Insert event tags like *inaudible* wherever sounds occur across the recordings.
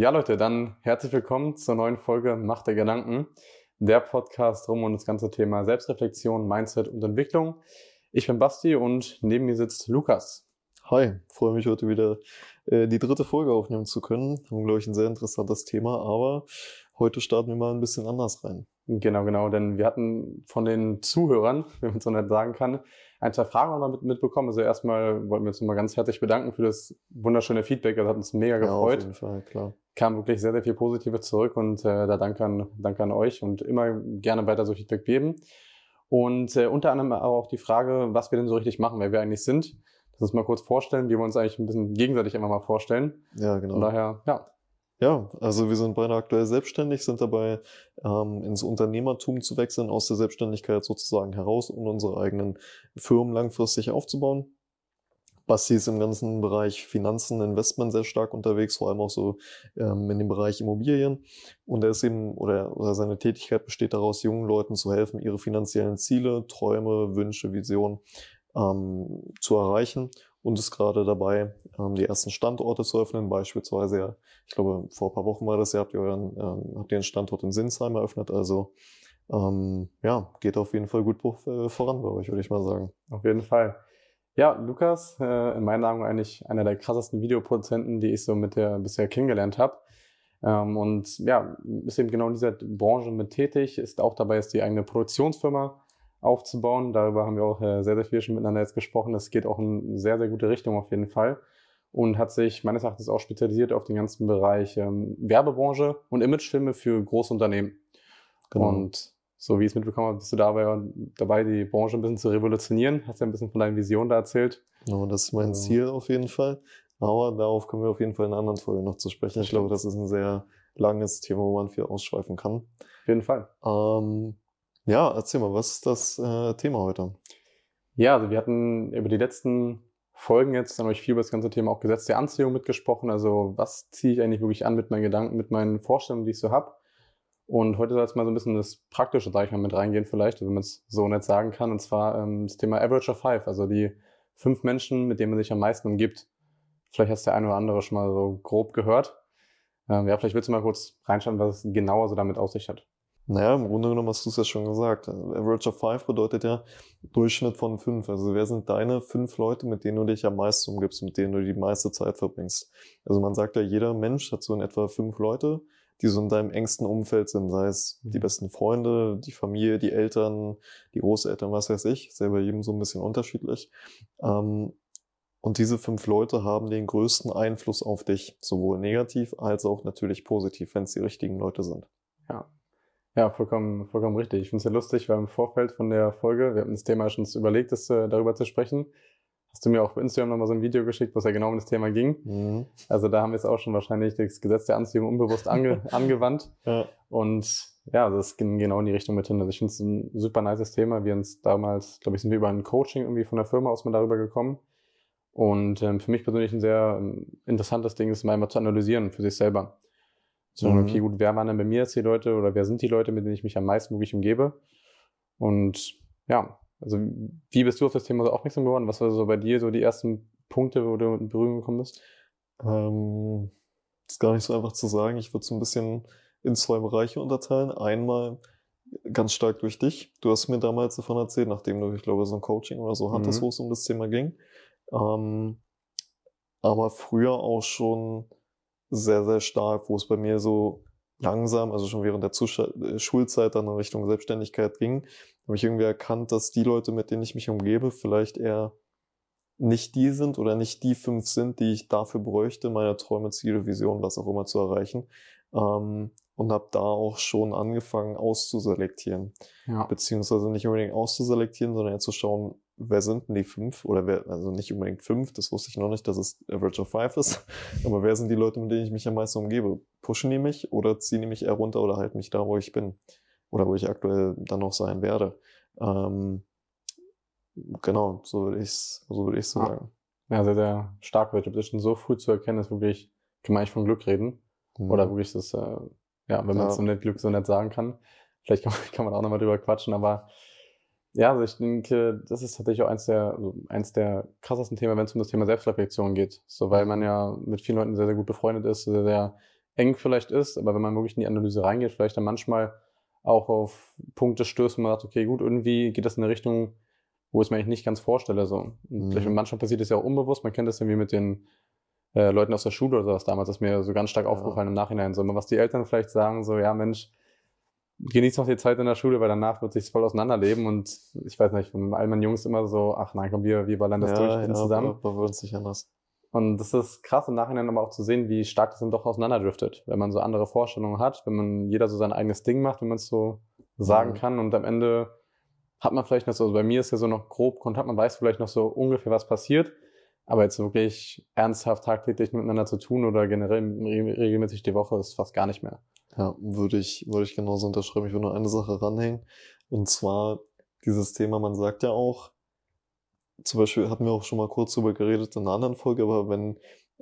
Ja, Leute, dann herzlich willkommen zur neuen Folge Macht der Gedanken, der Podcast rum um das ganze Thema Selbstreflexion, Mindset und Entwicklung. Ich bin Basti und neben mir sitzt Lukas. Hi, freue mich heute wieder äh, die dritte Folge aufnehmen zu können. Haben, glaube ich, ein sehr interessantes Thema, aber heute starten wir mal ein bisschen anders rein. Genau, genau, denn wir hatten von den Zuhörern, wenn man so nett sagen kann, ein, zwei Fragen noch mit, mitbekommen. Also erstmal wollten wir uns nochmal ganz herzlich bedanken für das wunderschöne Feedback. Das hat uns mega gefreut. Ja, auf jeden Fall, klar. Kam wirklich sehr, sehr viel Positives zurück und äh, da danke an, danke an euch und immer gerne weiter so Feedback geben. Und äh, unter anderem auch die Frage, was wir denn so richtig machen, wer wir eigentlich sind. Das uns mal kurz vorstellen, wie wir uns eigentlich ein bisschen gegenseitig einfach mal vorstellen. Ja, genau. Von daher, ja, ja, also wir sind beide aktuell selbstständig, sind dabei, ähm, ins Unternehmertum zu wechseln, aus der Selbstständigkeit sozusagen heraus und unsere eigenen Firmen langfristig aufzubauen. Basti ist im ganzen Bereich Finanzen, Investment sehr stark unterwegs, vor allem auch so ähm, in dem Bereich Immobilien. Und er ist eben, oder, oder seine Tätigkeit besteht daraus, jungen Leuten zu helfen, ihre finanziellen Ziele, Träume, Wünsche, Visionen ähm, zu erreichen und ist gerade dabei, ähm, die ersten Standorte zu öffnen. Beispielsweise, ja, ich glaube, vor ein paar Wochen war das ja, habt ihr euren, ähm, habt ihr einen Standort in Sinsheim eröffnet. Also ähm, ja, geht auf jeden Fall gut äh, voran bei euch, würde ich mal sagen. Auf jeden Fall. Ja, Lukas, äh, in meinen Augen eigentlich einer der krassesten Videoproduzenten, die ich so mit der bisher kennengelernt habe. Ähm, und ja, ist eben genau in dieser Branche mit tätig, ist auch dabei, ist die eigene Produktionsfirma aufzubauen. Darüber haben wir auch äh, sehr, sehr viel schon miteinander jetzt gesprochen. Das geht auch in sehr, sehr gute Richtung auf jeden Fall. Und hat sich meines Erachtens auch spezialisiert auf den ganzen Bereich ähm, Werbebranche und Imagefilme für Großunternehmen. Genau. Und so wie ich es mitbekommen habe, bist du dabei, dabei, die Branche ein bisschen zu revolutionieren. Hast ja ein bisschen von deinen Visionen da erzählt. Ja, das ist mein ähm. Ziel auf jeden Fall. Aber darauf kommen wir auf jeden Fall in einer anderen Folge noch zu sprechen. Ich glaube, das ist ein sehr langes Thema, wo man viel ausschweifen kann. Auf jeden Fall. Ähm, ja, erzähl mal, was ist das äh, Thema heute? Ja, also wir hatten über die letzten Folgen jetzt dann euch viel über das ganze Thema auch Gesetz der Anziehung mitgesprochen. Also was ziehe ich eigentlich wirklich an mit meinen Gedanken, mit meinen Vorstellungen, die ich so habe. Und heute soll es mal so ein bisschen das Praktische, sag ich mal, mit reingehen vielleicht, also wenn man es so nett sagen kann. Und zwar ähm, das Thema Average of Five, also die fünf Menschen, mit denen man sich am meisten umgibt. Vielleicht hast der eine oder andere schon mal so grob gehört. Ähm, ja, vielleicht willst du mal kurz reinschauen, was es genauer so damit aus sich hat. Naja, im Grunde genommen hast du es ja schon gesagt. Average of Five bedeutet ja Durchschnitt von fünf. Also wer sind deine fünf Leute, mit denen du dich am meisten umgibst, mit denen du die meiste Zeit verbringst? Also man sagt ja, jeder Mensch hat so in etwa fünf Leute, die so in deinem engsten Umfeld sind, sei es die mhm. besten Freunde, die Familie, die Eltern, die Großeltern, was weiß ich, selber jedem so ein bisschen unterschiedlich. Ähm, und diese fünf Leute haben den größten Einfluss auf dich, sowohl negativ als auch natürlich positiv, wenn es die richtigen Leute sind. Ja, ja, vollkommen, vollkommen richtig. Ich finde es ja lustig, weil im Vorfeld von der Folge, wir hatten das Thema schon überlegt, das, äh, darüber zu sprechen. Hast du mir auch auf Instagram nochmal so ein Video geschickt, wo es ja genau um das Thema ging. Mhm. Also da haben wir es auch schon wahrscheinlich das Gesetz der Anziehung unbewusst ange *laughs* angewandt. Ja. Und ja, das ging genau in die Richtung mit hin. Also ich finde es ein super nices Thema. Wir uns damals, glaube ich, sind wir über ein Coaching irgendwie von der Firma aus mal darüber gekommen. Und ähm, für mich persönlich ein sehr ähm, interessantes Ding ist, mal immer zu analysieren für sich selber. So, mhm. okay, gut, wer waren denn bei mir jetzt die Leute oder wer sind die Leute, mit denen ich mich am meisten wirklich umgebe? Und ja, also wie bist du auf das Thema so aufmerksam geworden? Was war so bei dir so die ersten Punkte, wo du in Berührung gekommen bist? Ähm, ist gar nicht so einfach zu sagen. Ich würde es ein bisschen in zwei Bereiche unterteilen. Einmal ganz stark durch dich. Du hast mir damals davon erzählt, nachdem du, ich glaube, so ein Coaching oder so hattest, mhm. wo es um das Thema ging. Ähm, aber früher auch schon sehr, sehr stark, wo es bei mir so langsam, also schon während der Zusch äh, Schulzeit dann in Richtung Selbstständigkeit ging, habe ich irgendwie erkannt, dass die Leute, mit denen ich mich umgebe, vielleicht eher nicht die sind oder nicht die fünf sind, die ich dafür bräuchte, meine Träume, Ziele, Visionen, was auch immer zu erreichen. Ähm, und habe da auch schon angefangen auszuselektieren. Ja. Beziehungsweise nicht unbedingt auszuselektieren, sondern eher zu schauen, wer sind denn die fünf? Oder wer, also nicht unbedingt fünf, das wusste ich noch nicht, dass es Average of Five ist. *laughs* Aber wer sind die Leute, mit denen ich mich am meisten umgebe? Pushen die mich oder ziehen die mich eher runter oder halten mich da, wo ich bin? Oder wo ich aktuell dann noch sein werde? Ähm, genau, so würde ich es so würd ich's sagen. Ja, sehr, sehr stark schon so früh zu erkennen, ist wirklich, kann man eigentlich von Glück reden. Mhm. Oder wirklich das, äh, ja, wenn man ja. so nett Glück so nett sagen kann. Vielleicht kann man, *laughs* kann man auch nochmal drüber quatschen, aber ja, also ich denke, das ist tatsächlich auch eins der, also eins der krassesten Themen, wenn es um das Thema Selbstreflexion geht. So, weil man ja mit vielen Leuten sehr, sehr gut befreundet ist, sehr, sehr eng vielleicht ist, aber wenn man wirklich in die Analyse reingeht, vielleicht dann manchmal auch auf Punkte stößt, wo man sagt, okay, gut, irgendwie geht das in eine Richtung, wo ich es mir eigentlich nicht ganz vorstelle. So. Mhm. manchmal passiert es ja auch unbewusst, man kennt das irgendwie mit den äh, Leuten aus der Schule oder sowas damals, das ist mir so ganz stark ja. aufgefallen im Nachhinein. So, was die Eltern vielleicht sagen, so, ja Mensch, genieß noch die Zeit in der Schule, weil danach wird sich voll auseinanderleben und ich weiß nicht, von all meinen Jungs immer so, ach nein, komm, wir, wir ballern das ja, durch ja, zusammen. Aber wir uns nicht anders. Und das ist krass im Nachhinein aber auch zu sehen, wie stark das dann doch auseinanderdriftet, wenn man so andere Vorstellungen hat, wenn man jeder so sein eigenes Ding macht, wenn man es so sagen mhm. kann und am Ende hat man vielleicht noch so, also bei mir ist ja so noch grob Kontakt, man weiß vielleicht noch so ungefähr, was passiert, aber jetzt wirklich ernsthaft tagtäglich miteinander zu tun oder generell regelmäßig die Woche ist fast gar nicht mehr. Ja, würde ich, würde ich genauso unterschreiben. Ich würde nur eine Sache ranhängen. Und zwar dieses Thema, man sagt ja auch, zum Beispiel hatten wir auch schon mal kurz drüber geredet in einer anderen Folge, aber wenn,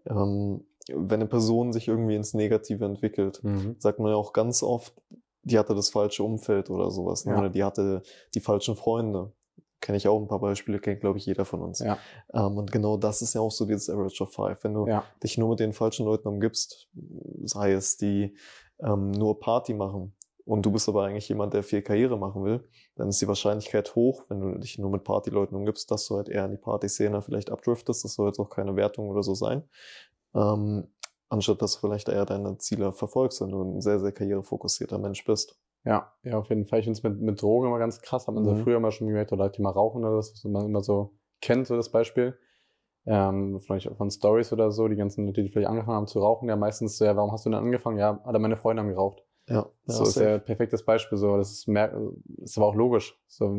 ähm, wenn eine Person sich irgendwie ins Negative entwickelt, mhm. sagt man ja auch ganz oft, die hatte das falsche Umfeld oder sowas. Ne? Ja. Oder die hatte die falschen Freunde. Kenne ich auch ein paar Beispiele, kennt, glaube ich, jeder von uns. Ja. Ähm, und genau das ist ja auch so dieses Average of Five. Wenn du ja. dich nur mit den falschen Leuten umgibst, sei es die ähm, nur Party machen und du bist aber eigentlich jemand, der viel Karriere machen will, dann ist die Wahrscheinlichkeit hoch, wenn du dich nur mit Partyleuten umgibst, dass du halt eher in die Partyszene vielleicht abdriftest. Das soll jetzt auch keine Wertung oder so sein. Ähm, anstatt dass du vielleicht eher deine Ziele verfolgst, wenn du ein sehr, sehr karrierefokussierter Mensch bist. Ja, ja, auf jeden Fall. Ich finde es mit, mit Drogen immer ganz krass. Hat man mhm. so früher mal schon gemerkt, oder die mal rauchen oder das, was man immer so kennt, so das Beispiel ähm, vielleicht von Stories oder so, die ganzen Leute, die vielleicht angefangen haben zu rauchen, ja meistens, ja, warum hast du denn angefangen? Ja, alle meine Freunde haben geraucht. Ja, so ist ja ein perfektes Beispiel. So, das ist, ist aber auch logisch. So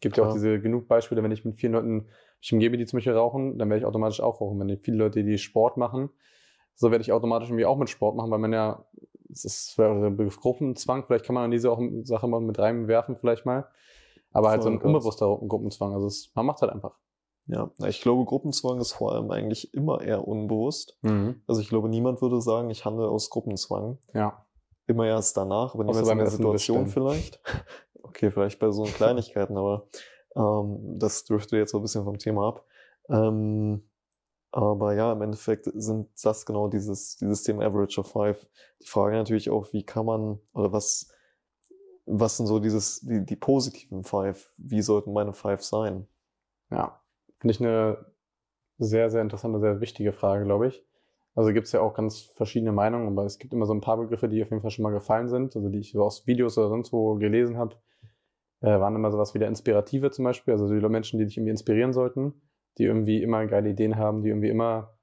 gibt ja auch diese genug Beispiele, wenn ich mit vielen Leuten mich umgebe, die zum Beispiel rauchen, dann werde ich automatisch auch rauchen. Wenn ich viele Leute, die Sport machen, so werde ich automatisch irgendwie auch mit Sport machen, weil man ja, es ist Gruppenzwang, vielleicht kann man an diese auch Sache mal mit reinwerfen, vielleicht mal. Aber halt so ein unbewusster Gruppenzwang. Also es, man macht halt einfach. Ja, ich glaube, Gruppenzwang ist vor allem eigentlich immer eher unbewusst. Mhm. Also ich glaube, niemand würde sagen, ich handle aus Gruppenzwang. Ja. Immer erst danach, aber niemals in der Situation vielleicht. *laughs* okay, vielleicht bei so Kleinigkeiten, aber ähm, das dürfte jetzt so ein bisschen vom Thema ab. Ähm, aber ja, im Endeffekt sind das genau dieses, dieses Thema Average of Five. Die Frage natürlich auch, wie kann man, oder was, was sind so dieses, die, die positiven Five? Wie sollten meine Five sein? Ja, Finde ich eine sehr, sehr interessante, sehr wichtige Frage, glaube ich. Also gibt es ja auch ganz verschiedene Meinungen, aber es gibt immer so ein paar Begriffe, die auf jeden Fall schon mal gefallen sind, also die ich so aus Videos oder sonst wo gelesen habe, äh, waren immer sowas wie der Inspirative zum Beispiel, also die Menschen, die dich irgendwie inspirieren sollten, die irgendwie immer geile Ideen haben, die irgendwie immer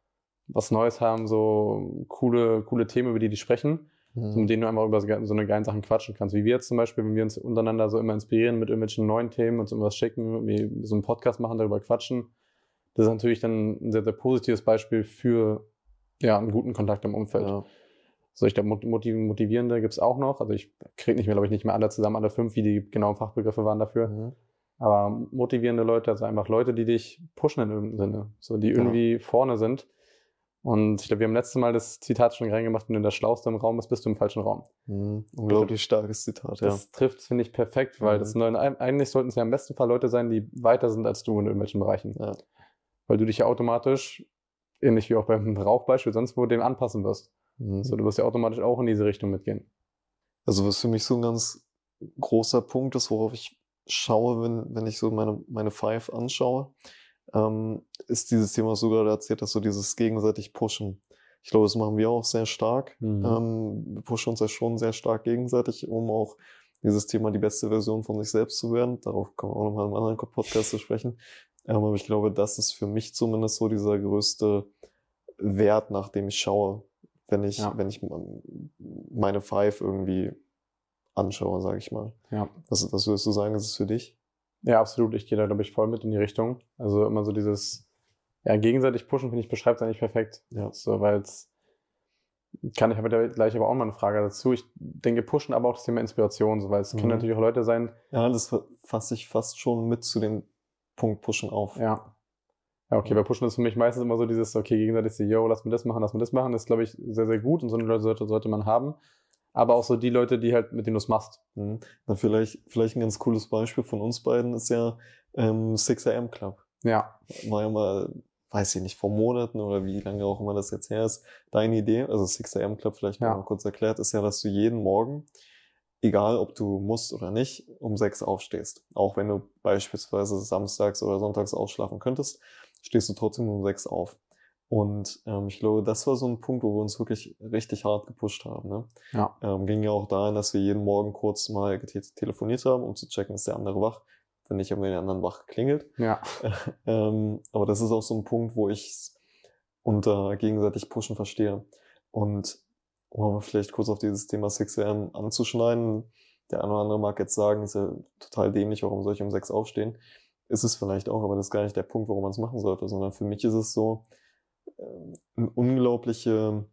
was Neues haben, so coole, coole Themen, über die die sprechen, mhm. mit denen du einfach über so eine geile Sachen quatschen kannst. Wie wir jetzt zum Beispiel, wenn wir uns untereinander so immer inspirieren mit irgendwelchen neuen Themen, uns irgendwas schicken, wie so einen Podcast machen, darüber quatschen. Das ist natürlich dann ein sehr, sehr positives Beispiel für ja, einen guten Kontakt im Umfeld. Ja. So, ich glaube, motivierende gibt es auch noch. Also ich kriege nicht mehr, glaube ich, nicht mehr alle zusammen, alle fünf, wie die genauen Fachbegriffe waren dafür. Mhm. Aber motivierende Leute, also einfach Leute, die dich pushen in irgendeinem Sinne, so die irgendwie ja. vorne sind und ich glaube, wir haben letztes Mal das Zitat schon reingemacht, wenn du der Schlauste im Raum bist, bist du im falschen Raum. Mhm. Unglaublich starkes Zitat, ja. Das trifft, finde ich, perfekt, weil mhm. das neuen, eigentlich sollten es ja im besten Fall Leute sein, die weiter sind als du in irgendwelchen Bereichen. Ja. Weil du dich ja automatisch, ähnlich wie auch beim Rauchbeispiel, sonst wo dem anpassen wirst. Mhm. So, du wirst ja automatisch auch in diese Richtung mitgehen. Also was für mich so ein ganz großer Punkt ist, worauf ich schaue, wenn, wenn ich so meine, meine Five anschaue, ähm, ist dieses Thema, was du gerade erzählt hast, so dieses gegenseitig Pushen. Ich glaube, das machen wir auch sehr stark. Mhm. Ähm, wir pushen uns ja schon sehr stark gegenseitig, um auch dieses Thema die beste Version von sich selbst zu werden. Darauf kommen wir auch nochmal im anderen Podcast zu sprechen. Ähm, aber ich glaube, das ist für mich zumindest so dieser größte Wert, nach dem ich schaue, wenn ich, ja. wenn ich meine Five irgendwie anschaue, sage ich mal. Ja. Was, was würdest du sagen, ist es für dich? Ja, absolut. Ich gehe da, glaube ich, voll mit in die Richtung. Also immer so dieses, ja, gegenseitig pushen, finde ich, beschreibt es eigentlich perfekt. Ja. So, weil es kann ich aber gleich aber auch mal eine Frage dazu. Ich denke, pushen aber auch das Thema Inspiration, so, weil es mhm. können natürlich auch Leute sein. Ja, das fasse ich fast schon mit zu dem Punkt pushen auf. Ja. Ja, okay, bei pushen ist für mich meistens immer so dieses, okay, gegenseitig so, yo, lass mir das machen, lass mir das machen. Das ist, glaube ich, sehr, sehr gut und so eine Leute sollte, sollte man haben aber auch so die Leute, die halt, mit denen du es machst. Mhm. Na, vielleicht, vielleicht ein ganz cooles Beispiel von uns beiden ist ja ähm, 6am Club. Ja. War ja mal, weiß ich nicht, vor Monaten oder wie lange auch immer das jetzt her ist, deine Idee, also 6am Club vielleicht ja. mal kurz erklärt, ist ja, dass du jeden Morgen, egal ob du musst oder nicht, um sechs aufstehst. Auch wenn du beispielsweise samstags oder sonntags ausschlafen könntest, stehst du trotzdem um sechs auf. Und ähm, ich glaube, das war so ein Punkt, wo wir uns wirklich richtig hart gepusht haben. Ne? Ja. Ähm, ging ja auch dahin, dass wir jeden Morgen kurz mal telefoniert haben, um zu checken, ist der andere wach. Wenn nicht, haben wir den anderen wach geklingelt. Ja. *laughs* ähm, aber das ist auch so ein Punkt, wo ich unter gegenseitig Pushen verstehe. Und um vielleicht kurz auf dieses Thema 6am anzuschneiden, der eine oder andere mag jetzt sagen, ist ja total dämlich, warum soll ich um sechs aufstehen? Ist es vielleicht auch, aber das ist gar nicht der Punkt, warum man es machen sollte, sondern für mich ist es so, unglaubliche,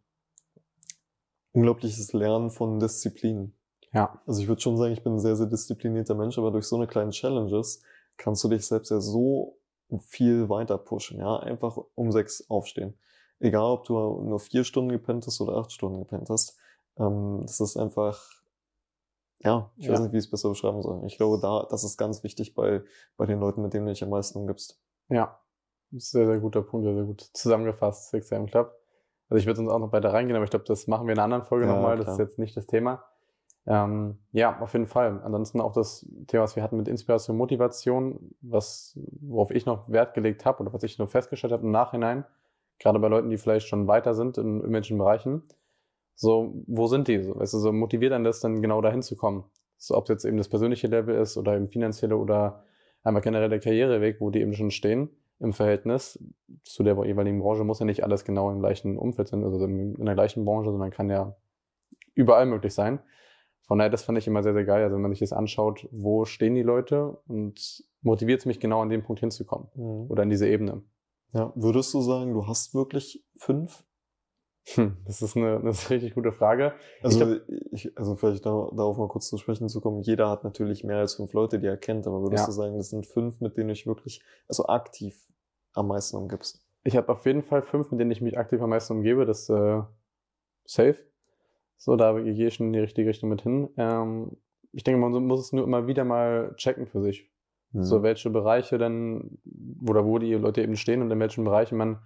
unglaubliches Lernen von Disziplin. Ja. Also ich würde schon sagen, ich bin ein sehr, sehr disziplinierter Mensch, aber durch so eine kleine Challenges kannst du dich selbst ja so viel weiter pushen, ja. Einfach um sechs aufstehen. Egal, ob du nur vier Stunden gepennt hast oder acht Stunden gepennt hast. Ähm, das ist einfach, ja, ich ja. weiß nicht, wie ich es besser beschreiben soll. Ich glaube, da, das ist ganz wichtig bei, bei den Leuten, mit denen du dich am meisten umgibst. Ja, sehr, sehr guter Punkt, sehr gut zusammengefasst, Six AM Club. Also ich würde uns auch noch weiter reingehen, aber ich glaube, das machen wir in einer anderen Folge ja, nochmal. Das ist jetzt nicht das Thema. Ähm, ja, auf jeden Fall. Ansonsten auch das Thema, was wir hatten mit Inspiration, Motivation, was, worauf ich noch Wert gelegt habe oder was ich noch festgestellt habe im Nachhinein, gerade bei Leuten, die vielleicht schon weiter sind in irgendwelchen Bereichen. So, wo sind die? So, weißt du, so motiviert dann das dann genau dahin zu kommen. So, ob es jetzt eben das persönliche Level ist oder eben finanzielle oder einmal generell der Karriereweg, wo die eben schon stehen im Verhältnis zu der jeweiligen Branche muss ja nicht alles genau im gleichen Umfeld sein, also in der gleichen Branche, sondern kann ja überall möglich sein. Von daher, das fand ich immer sehr, sehr geil. Also wenn man sich das anschaut, wo stehen die Leute und motiviert es mich genau an dem Punkt hinzukommen mhm. oder in diese Ebene. Ja, würdest du sagen, du hast wirklich fünf? Hm, das ist eine, das ist eine richtig gute Frage. Also, ich, ich, also vielleicht da, darauf mal kurz zu sprechen zu kommen. Jeder hat natürlich mehr als fünf Leute, die er kennt, aber würdest ja. du sagen, das sind fünf, mit denen ich wirklich, also aktiv am meisten umgibst? Ich habe auf jeden Fall fünf, mit denen ich mich aktiv am meisten umgebe. Das äh, safe. So, da gehe ich schon in die richtige Richtung mit hin. Ähm, ich denke, man muss es nur immer wieder mal checken für sich. Mhm. So, welche Bereiche dann, oder wo die Leute eben stehen und in welchen Bereichen man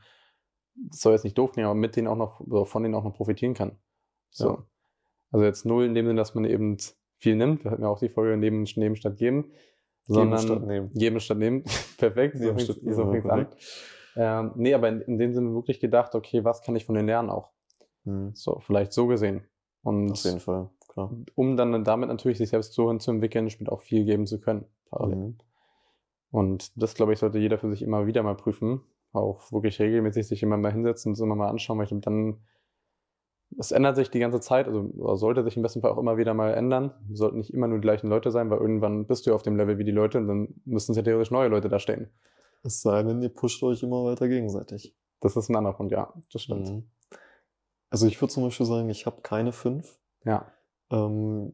soll jetzt nicht doof nehmen, aber mit denen auch noch, oder von denen auch noch profitieren kann. So. Ja. Also jetzt null in dem Sinne, dass man eben viel nimmt. Wir hatten ja auch die Folge neben, neben statt geben. Sondern geben statt nehmen. Geben statt nehmen. *laughs* perfekt. So fängt so fängt's an. Ähm, nee, aber in, in dem Sinne wirklich gedacht, okay, was kann ich von denen lernen auch? Mhm. So, vielleicht so gesehen. Und Auf jeden Fall, klar. Um dann damit natürlich sich selbst so hinzuentwickeln, später auch viel geben zu können. Mhm. Und das, glaube ich, sollte jeder für sich immer wieder mal prüfen auch wirklich regelmäßig sich immer mal hinsetzen und es immer mal anschauen, weil ich dann, es ändert sich die ganze Zeit, also sollte sich im besten Fall auch immer wieder mal ändern. Sollten nicht immer nur die gleichen Leute sein, weil irgendwann bist du auf dem Level wie die Leute und dann müssen ja theoretisch neue Leute da stehen. Es sei denn, ihr pusht euch immer weiter gegenseitig. Das ist ein anderer Punkt, ja, das stimmt. Mhm. Also ich würde zum Beispiel sagen, ich habe keine fünf. Ja. Ähm,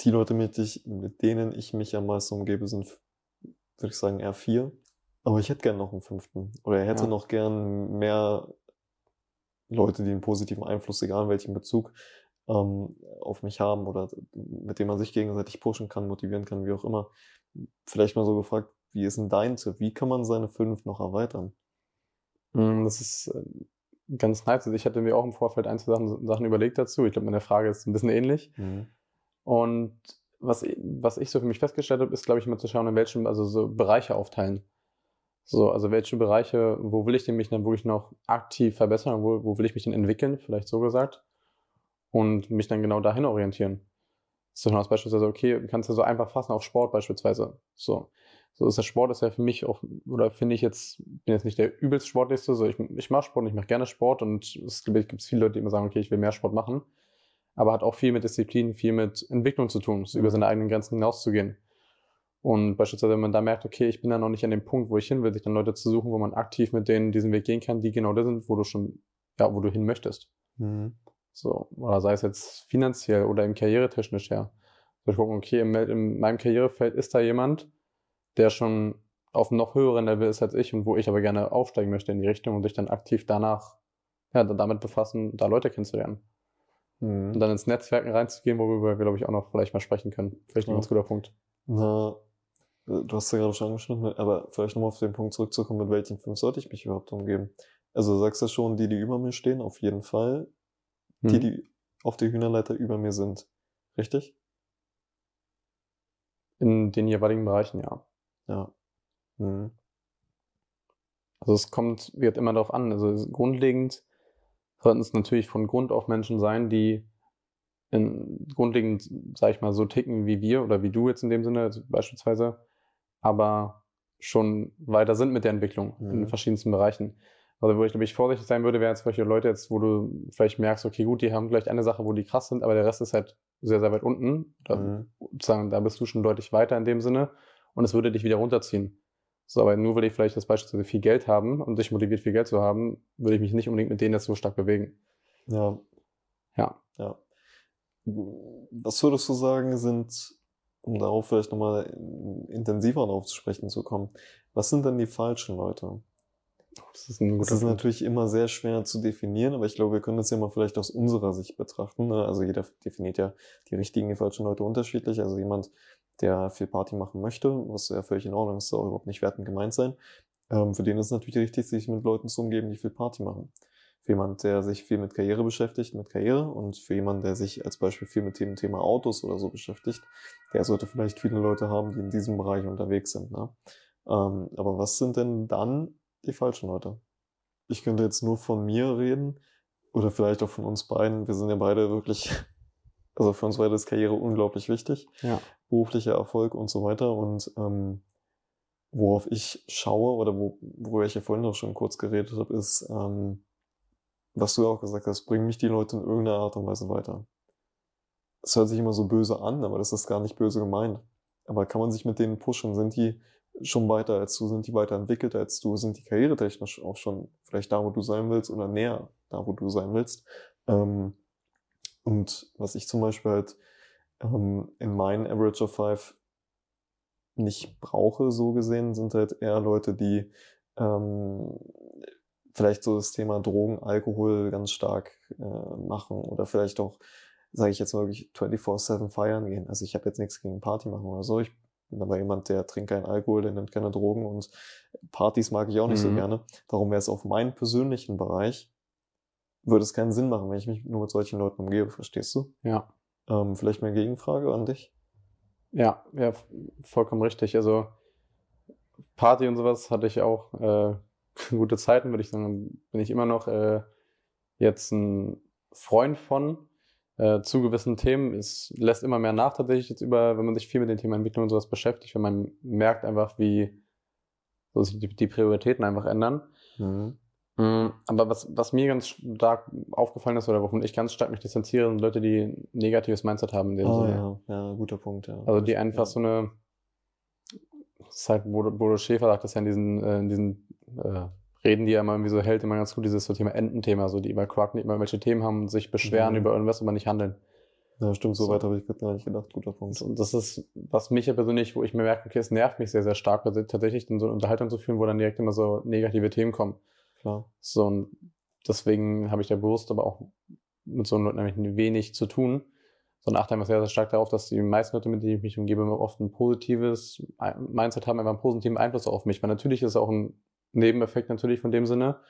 die Leute, mit, ich, mit denen ich mich am meisten umgebe, sind, würde ich sagen, eher vier. Aber ich hätte gern noch einen fünften. Oder er hätte ja. noch gern mehr Leute, die einen positiven Einfluss, egal in welchem Bezug, ähm, auf mich haben oder mit dem man sich gegenseitig pushen kann, motivieren kann, wie auch immer. Vielleicht mal so gefragt, wie ist denn dein Tipp? Wie kann man seine fünf noch erweitern? Hm, das ist äh, ganz nice. Also ich hatte mir auch im Vorfeld ein, zwei Sachen, Sachen überlegt dazu. Ich glaube, meine Frage ist ein bisschen ähnlich. Mhm. Und was, was ich so für mich festgestellt habe, ist, glaube ich, immer zu schauen, in welchen, also so Bereiche aufteilen. So, also welche Bereiche, wo will ich denn mich dann wirklich noch aktiv verbessern, wo, wo will ich mich denn entwickeln, vielleicht so gesagt, und mich dann genau dahin orientieren. So, als beispielsweise, okay, kannst du so einfach fassen auf Sport beispielsweise. So, so ist der Sport ist ja für mich auch, oder finde ich jetzt, bin jetzt nicht der übelst sportlichste, so ich, ich mache Sport und ich mache gerne Sport und es gibt viele Leute, die immer sagen, okay, ich will mehr Sport machen, aber hat auch viel mit Disziplin, viel mit Entwicklung zu tun, so über seine eigenen Grenzen hinauszugehen. Und beispielsweise, wenn man da merkt, okay, ich bin da noch nicht an dem Punkt, wo ich hin will, sich dann Leute zu suchen, wo man aktiv mit denen diesen Weg gehen kann, die genau da sind, wo du schon, ja, wo du hin möchtest. Mhm. So, oder sei es jetzt finanziell oder im karrieretechnisch her. So, ich gucken, okay, in, in meinem Karrierefeld ist da jemand, der schon auf einem noch höheren Level ist als ich und wo ich aber gerne aufsteigen möchte in die Richtung und sich dann aktiv danach, ja, damit befassen, da Leute kennenzulernen. Mhm. Und dann ins Netzwerken reinzugehen, worüber wir, glaube ich, auch noch vielleicht mal sprechen können. Vielleicht ein ja. ganz guter Punkt. Na, du hast ja gerade schon angeschnitten, aber vielleicht nochmal auf den Punkt zurückzukommen, mit welchen fünf sollte ich mich überhaupt umgeben? Also du sagst ja schon, die, die über mir stehen, auf jeden Fall. Die, Mhm. die auf der Hühnerleiter über mir sind. Richtig? In den jeweiligen Bereichen, ja. Ja. Mhm. Also es kommt, wird immer darauf an. Also grundlegend sollten es natürlich von Grund auf Menschen sein, die in, grundlegend, sag ich mal, so ticken wie wir oder wie du jetzt in dem Sinne also beispielsweise, aber schon weiter sind mit der Entwicklung in Mhm. den verschiedensten Bereichen. Also wo ich, glaube ich, vorsichtig sein würde, wären jetzt solche Leute jetzt, wo du vielleicht merkst, okay, gut, die haben vielleicht eine Sache, wo die krass sind, aber der Rest ist halt sehr, sehr weit unten. Da, Mhm. sozusagen, da bist du schon deutlich weiter in dem Sinne und es würde dich wieder runterziehen. So, aber nur weil die vielleicht das beispielsweise viel Geld haben und dich motiviert, viel Geld zu haben, würde ich mich nicht unbedingt mit denen jetzt so stark bewegen. Ja. Ja. Ja. Was würdest du sagen, sind, um darauf vielleicht nochmal intensiver darauf zu sprechen zu kommen, was sind denn die falschen Leute? Das ist Das ist natürlich immer sehr schwer zu definieren, aber ich glaube, wir können das ja mal vielleicht aus unserer Sicht betrachten. ne? Also jeder definiert ja die richtigen, die falschen Leute unterschiedlich. Also jemand, der viel Party machen möchte, was ja völlig in Ordnung ist, soll überhaupt nicht wertend gemeint sein. Ähm, für den ist es natürlich richtig, sich mit Leuten zu umgeben, die viel Party machen. Für jemand, der sich viel mit Karriere beschäftigt, mit Karriere und für jemanden, der sich als Beispiel viel mit dem Thema Autos oder so beschäftigt, der sollte vielleicht viele Leute haben, die in diesem Bereich unterwegs sind. Ne? Ähm, aber was sind denn dann die falschen Leute? Ich könnte jetzt nur von mir reden oder vielleicht auch von uns beiden. Wir sind ja beide wirklich, *laughs* also für uns beide ist Karriere unglaublich wichtig, Ja. beruflicher Erfolg und so weiter. Und ähm, worauf ich schaue oder wo, worüber ich ja vorhin auch schon kurz geredet habe, ist, ähm, was du auch gesagt hast, bringen mich die Leute in irgendeiner Art und Weise weiter. Es hört sich immer so böse an, aber das ist gar nicht böse gemeint. Aber kann man sich mit denen pushen? Sind die schon weiter als du? Sind die weiterentwickelt als du? Sind die karrieretechnisch auch schon vielleicht da, wo du sein willst oder näher da, wo du sein willst? Ähm, und was ich zum Beispiel halt ähm, in meinen Average of Five nicht brauche, so gesehen, sind halt eher Leute, die ähm, vielleicht so das Thema Drogen, Alkohol ganz stark äh, machen oder vielleicht auch, sage ich jetzt mal wirklich 24-7 feiern gehen. Also ich habe jetzt nichts gegen Party machen oder so. Ich bin aber jemand, der trinkt keinen Alkohol, der nimmt keine Drogen und Partys mag ich auch nicht so Mhm. gerne. Darum wäre es auf meinen persönlichen Bereich, würde es keinen Sinn machen, wenn ich mich nur mit solchen Leuten umgebe, verstehst du? Ja. Ähm, vielleicht mehr Gegenfrage an dich. Ja, ja, vollkommen richtig. Also Party und sowas hatte ich auch äh, *laughs* gute Zeiten, würde ich sagen. Bin ich immer noch äh, jetzt ein Freund von äh, zu gewissen Themen. Es lässt immer mehr nach tatsächlich jetzt über, wenn man sich viel mit dem Thema Entwicklung und sowas beschäftigt, wenn man merkt einfach, wie so sich die, die Prioritäten einfach ändern. Mhm. Mm, Aber was, was mir ganz stark aufgefallen ist oder wovon ich ganz stark mich distanziere, sind Leute, die ein negatives Mindset haben in dem Ah, Sinne. ja, ja, guter Punkt, ja. Also die einfach ja. so eine, das ist halt, Bodo, Bodo Schäfer sagt das ja in diesen, äh, in diesen äh, Reden, die er immer irgendwie so hält, immer ganz gut, dieses so Thema Ententhema, so die immer quaken, die immer irgendwelche Themen haben und sich beschweren Mhm. über irgendwas, aber nicht handeln. Ja, stimmt, so weit habe ich gerade gar nicht gedacht. Guter Punkt. Und das ist, was mich ja persönlich, wo ich mir merke, okay, es nervt mich sehr, sehr stark, tatsächlich in so eine Unterhaltung zu führen, wo dann direkt immer so negative Themen kommen. Klar. So, und deswegen habe ich da bewusst aber auch mit so Leuten nämlich wenig zu tun, sondern achte einfach sehr, sehr stark darauf, dass die meisten Leute, mit denen ich mich umgebe, immer oft ein positives Mindset haben, einfach einen positiven Einfluss auf mich. Weil natürlich ist es auch ein Nebeneffekt natürlich von dem Sinne,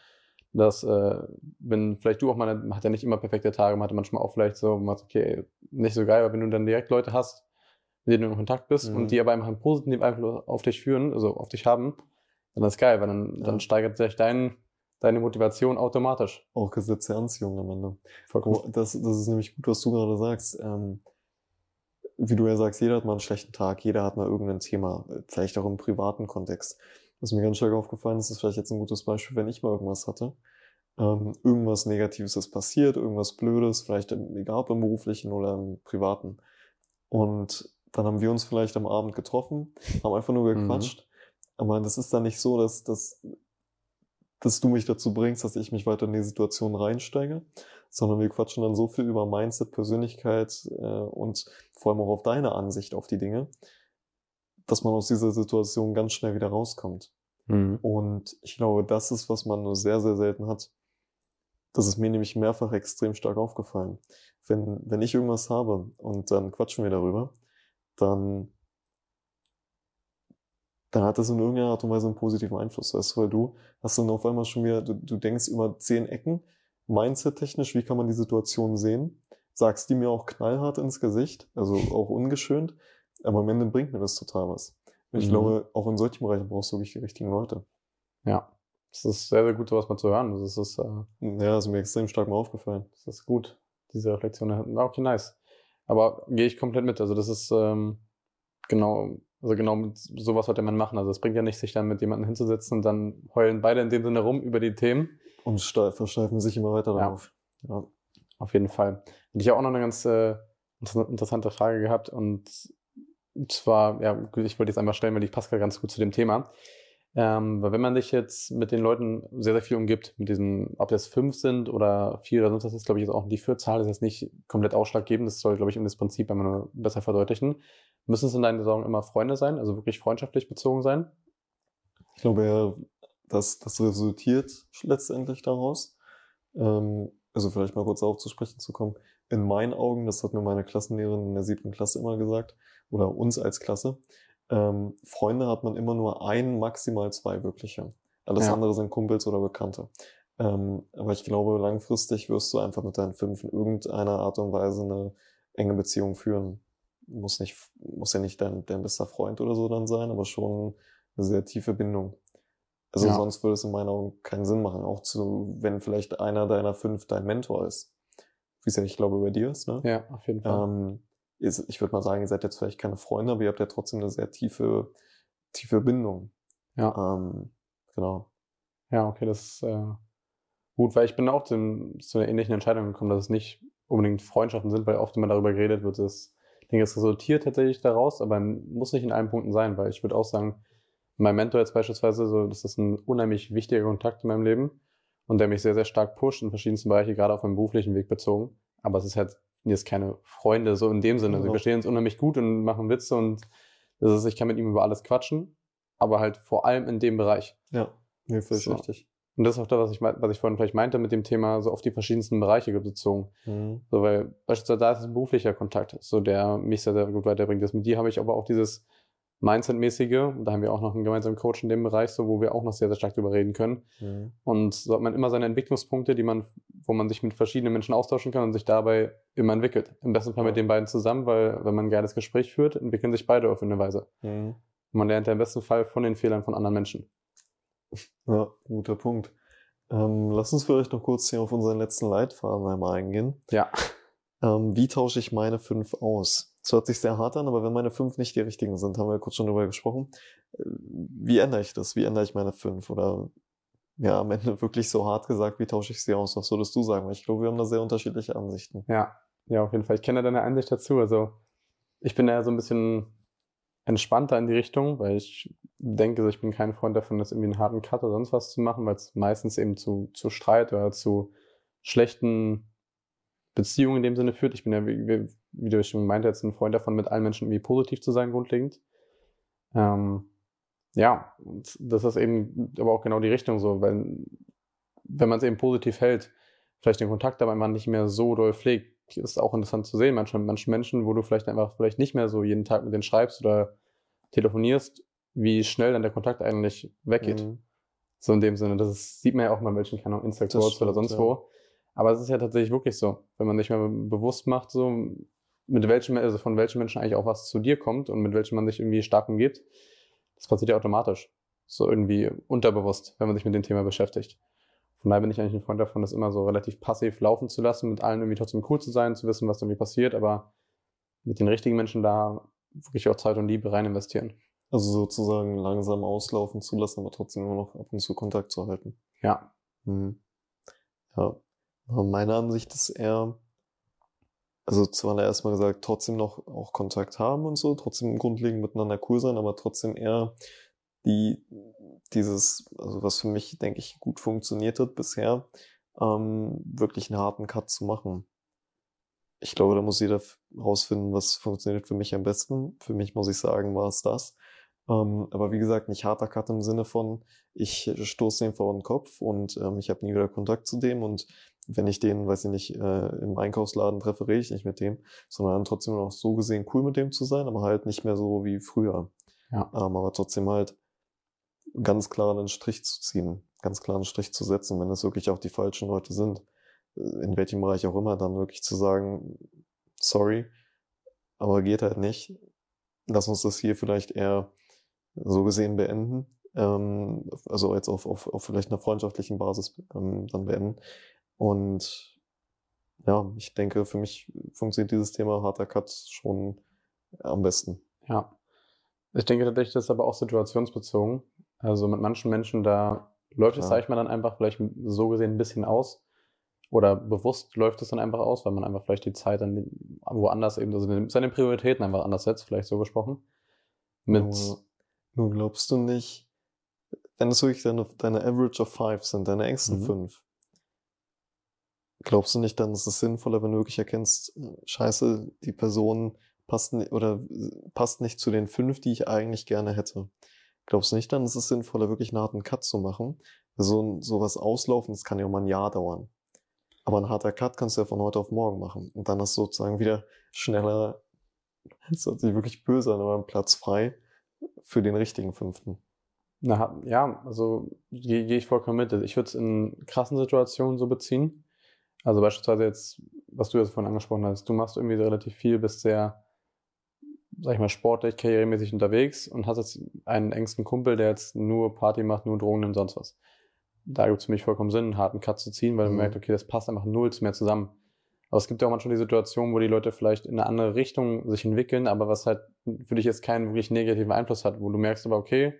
dass, äh, wenn vielleicht du auch mal, man hat ja nicht immer perfekte Tage, man hat manchmal auch vielleicht so, man sagt, okay, nicht so geil, aber wenn du dann direkt Leute hast, mit denen du in Kontakt bist Mhm. und die aber einfach einen positiven Einfluss auf dich führen, also auf dich haben, dann ist geil, weil dann, Ja. dann steigert sich dein, deine Motivation automatisch. Auch Gesetz der Anziehung am Ende. Vollkommen. Das, das ist nämlich gut, was du gerade sagst. Ähm, wie du ja sagst, jeder hat mal einen schlechten Tag, jeder hat mal irgendein Thema, äh, vielleicht auch im privaten Kontext. Was mir ganz stark aufgefallen ist, ist vielleicht jetzt ein gutes Beispiel, wenn ich mal irgendwas hatte. Ähm, irgendwas Negatives ist passiert, irgendwas Blödes, vielleicht im, egal ob im beruflichen oder im privaten. Und dann haben wir uns vielleicht am Abend getroffen, haben einfach nur Mhm. gequatscht. Aber das ist dann nicht so, dass, dass, dass du mich dazu bringst, dass ich mich weiter in die Situation reinsteige, sondern wir quatschen dann so viel über Mindset, Persönlichkeit äh, und vor allem auch auf deine Ansicht auf die Dinge, dass man aus dieser Situation ganz schnell wieder rauskommt. Mhm. Und ich glaube, das ist, was man nur sehr, sehr selten hat. Das ist mir nämlich mehrfach extrem stark aufgefallen. Wenn, wenn ich irgendwas habe und dann quatschen wir darüber, dann dann hat das in irgendeiner Art und Weise einen positiven Einfluss. Weißt du, weil du hast dann auf einmal schon wieder, du, du denkst über zehn Ecken, Mindset-technisch, wie kann man die Situation sehen? Sagst die mir auch knallhart ins Gesicht, also auch ungeschönt, aber am Ende bringt mir das total was. Und ich mhm. glaube, auch in solchen Bereichen brauchst du wirklich die richtigen Leute. Ja, das ist sehr, sehr gut, sowas mal zu hören. Das ist, äh, ja, das ist mir extrem stark mal aufgefallen. Das ist gut, diese Reflexion. Okay, nice. Aber gehe ich komplett mit. Also das ist ähm, genau, also genau sowas sollte man machen. Also es bringt ja nicht, sich dann mit jemandem hinzusetzen und dann heulen beide in dem Sinne rum über die Themen. Und versteifen sich immer weiter darauf. Ja, ja. Auf jeden Fall. Und ich habe auch noch eine ganz äh, interessante Frage gehabt und zwar, ja, ich wollte jetzt einmal stellen, weil die passt ganz gut zu dem Thema. Ähm, weil wenn man sich jetzt mit den Leuten sehr, sehr viel umgibt, mit diesen, ob das fünf sind oder vier oder sonst was ist, glaube ich, ist auch die Vierzahl, das ist jetzt nicht komplett ausschlaggebend, das soll, glaube ich, um das Prinzip einmal besser verdeutlichen. Müssen es in deinen Sorgen immer Freunde sein, also wirklich freundschaftlich bezogen sein? Ich glaube ja, dass das resultiert letztendlich daraus. Ähm, also vielleicht mal kurz aufzusprechen zu kommen. In meinen Augen, das hat mir meine Klassenlehrerin in der siebten Klasse immer gesagt, oder uns als Klasse, ähm, Freunde hat man immer nur ein, maximal zwei wirkliche. Alles ja. andere sind Kumpels oder Bekannte. Ähm, aber ich glaube, langfristig wirst du einfach mit deinen fünf in irgendeiner Art und Weise eine enge Beziehung führen. Muss nicht, muss ja nicht dein, dein bester Freund oder so dann sein, aber schon eine sehr tiefe Bindung. Also ja. sonst würde es in meinen Augen keinen Sinn machen. Auch zu, wenn vielleicht einer deiner fünf dein Mentor ist. Wie es ja, ich glaube, bei dir ist, ne? Ja, auf jeden Fall. Ähm, ich würde mal sagen, ihr seid jetzt vielleicht keine Freunde, aber ihr habt ja trotzdem eine sehr tiefe, tiefe Bindung. Ja. Ähm, genau. Ja, okay, das ist äh, gut, weil ich bin auch zum, zu einer ähnlichen Entscheidung gekommen, dass es nicht unbedingt Freundschaften sind, weil oft immer darüber geredet wird, dass ich denke, es resultiert tatsächlich daraus, aber muss nicht in allen Punkten sein, weil ich würde auch sagen, mein Mentor jetzt beispielsweise, so, das ist ein unheimlich wichtiger Kontakt in meinem Leben und der mich sehr, sehr stark pusht in verschiedensten Bereichen, gerade auf meinem beruflichen Weg bezogen. Aber es ist halt jetzt keine Freunde, so in dem Sinne. Also wir verstehen uns unheimlich gut und machen Witze und das ist, ich kann mit ihm über alles quatschen, aber halt vor allem in dem Bereich. Ja, nee, völlig so. richtig. Und das ist auch das, was ich, was ich vorhin vielleicht meinte mit dem Thema, so auf die verschiedensten Bereiche bezogen. Mhm. So, weil beispielsweise da ist es ein beruflicher Kontakt, so der mich sehr, sehr gut weiterbringt. Das mit dir habe ich aber auch dieses Mindset-mäßige, da haben wir auch noch einen gemeinsamen Coach in dem Bereich, so, wo wir auch noch sehr, sehr stark drüber reden können. Mhm. Und so hat man immer seine Entwicklungspunkte, die man, wo man sich mit verschiedenen Menschen austauschen kann und sich dabei immer entwickelt. Im besten Fall mit den beiden zusammen, weil wenn man ein geiles Gespräch führt, entwickeln sich beide auf eine Weise. Mhm. Und man lernt ja im besten Fall von den Fehlern von anderen Menschen. Ja, guter Punkt. Ähm, lass uns vielleicht noch kurz hier auf unseren letzten Leitfaden einmal eingehen. Ja. Ähm, wie tausche ich meine fünf aus? Das hört sich sehr hart an, aber wenn meine fünf nicht die richtigen sind, haben wir kurz schon darüber gesprochen. Äh, wie ändere ich das? Wie ändere ich meine fünf? Oder ja, am Ende wirklich so hart gesagt, wie tausche ich sie aus? Was würdest du sagen? Weil ich glaube, wir haben da sehr unterschiedliche Ansichten. Ja, ja, auf jeden Fall. Ich kenne deine Ansicht dazu. Also ich bin ja so ein bisschen entspannter in die Richtung, weil ich denke, ich bin kein Freund davon, das irgendwie einen harten Cut oder sonst was zu machen, weil es meistens eben zu, zu Streit oder zu schlechten Beziehungen in dem Sinne führt. Ich bin ja, wie, wie du schon meinte, jetzt ein Freund davon, mit allen Menschen irgendwie positiv zu sein, grundlegend. Ähm, ja, und das ist eben aber auch genau die Richtung so, weil wenn man es eben positiv hält, vielleicht den Kontakt aber man nicht mehr so doll pflegt, ist auch interessant zu sehen. Manchmal, manche Menschen, wo du vielleicht einfach vielleicht nicht mehr so jeden Tag mit denen schreibst oder telefonierst, wie schnell dann der Kontakt eigentlich weggeht. Mhm. So in dem Sinne, das ist, sieht man ja auch mal welchen, Ahnung, Instagram oder sonst ja. wo. Aber es ist ja tatsächlich wirklich so, wenn man sich mal bewusst macht, so mit welchem, also von welchen Menschen eigentlich auch was zu dir kommt und mit welchen man sich irgendwie stark umgibt, das passiert ja automatisch. So irgendwie unterbewusst, wenn man sich mit dem Thema beschäftigt. Von daher bin ich eigentlich ein Freund davon, das immer so relativ passiv laufen zu lassen, mit allen irgendwie trotzdem cool zu sein, zu wissen, was irgendwie passiert, aber mit den richtigen Menschen da wirklich auch Zeit und Liebe rein investieren. Also sozusagen langsam auslaufen zu lassen, aber trotzdem immer noch ab und zu Kontakt zu halten. Ja. Mhm. Ja. Meine Ansicht ist eher, also zwar erstmal gesagt, trotzdem noch auch Kontakt haben und so, trotzdem grundlegend miteinander cool sein, aber trotzdem eher die, dieses, also was für mich, denke ich, gut funktioniert hat bisher, ähm, wirklich einen harten Cut zu machen. Ich glaube, da muss jeder rausfinden, was funktioniert für mich am besten. Für mich muss ich sagen, war es das. Ähm, aber wie gesagt, nicht harter Cut im Sinne von, ich stoße den vor den Kopf und ähm, ich habe nie wieder Kontakt zu dem und wenn ich den, weiß ich nicht, äh, im Einkaufsladen treffe, rede ich nicht mit dem, sondern dann trotzdem noch so gesehen cool mit dem zu sein, aber halt nicht mehr so wie früher. Ja. Ähm, aber trotzdem halt ganz klar einen Strich zu ziehen, ganz klar einen Strich zu setzen, wenn es wirklich auch die falschen Leute sind, äh, in welchem Bereich auch immer, dann wirklich zu sagen, sorry, aber geht halt nicht. Lass uns das hier vielleicht eher so gesehen beenden. Ähm, also jetzt auf, auf, auf vielleicht einer freundschaftlichen Basis ähm, dann beenden. Und ja, ich denke, für mich funktioniert dieses Thema harter Cut schon am besten. Ja. Ich denke tatsächlich, das ist aber auch situationsbezogen. Also mit manchen Menschen, da läuft es, ja. sag ich mal, dann einfach vielleicht so gesehen ein bisschen aus. Oder bewusst läuft es dann einfach aus, weil man einfach vielleicht die Zeit dann woanders eben, also seine Prioritäten einfach anders setzt, vielleicht so gesprochen. Mit. Nur, nur glaubst du nicht, wenn es wirklich deine, deine Average of Five sind, deine engsten mhm. fünf, glaubst du nicht, dann ist es sinnvoller, wenn du wirklich erkennst, scheiße, die Person passt oder passt nicht zu den fünf, die ich eigentlich gerne hätte. Glaubst du nicht, dann ist es sinnvoller, wirklich einen harten Cut zu machen? So, sowas auslaufen, das kann ja mal ein Jahr dauern. Aber ein harter Cut kannst du ja von heute auf morgen machen. Und dann hast du sozusagen wieder schneller, *laughs* es hört sich wirklich böse an, aber einen Platz frei für den richtigen fünften. Na, ja, also gehe geh ich vollkommen mit. Ich würde es in krassen Situationen so beziehen. Also beispielsweise jetzt, was du jetzt vorhin angesprochen hast, du machst irgendwie relativ viel, bist sehr, sag ich mal, sportlich, karrieremäßig unterwegs und hast jetzt einen engsten Kumpel, der jetzt nur Party macht, nur Drogen und sonst was. Da gibt es für mich vollkommen Sinn, einen harten Cut zu ziehen, weil mhm. man merkt, okay, das passt einfach null mehr zusammen. Aber es gibt ja auch manchmal die Situation, wo die Leute vielleicht in eine andere Richtung sich entwickeln, aber was halt für dich jetzt keinen wirklich negativen Einfluss hat, wo du merkst aber, okay,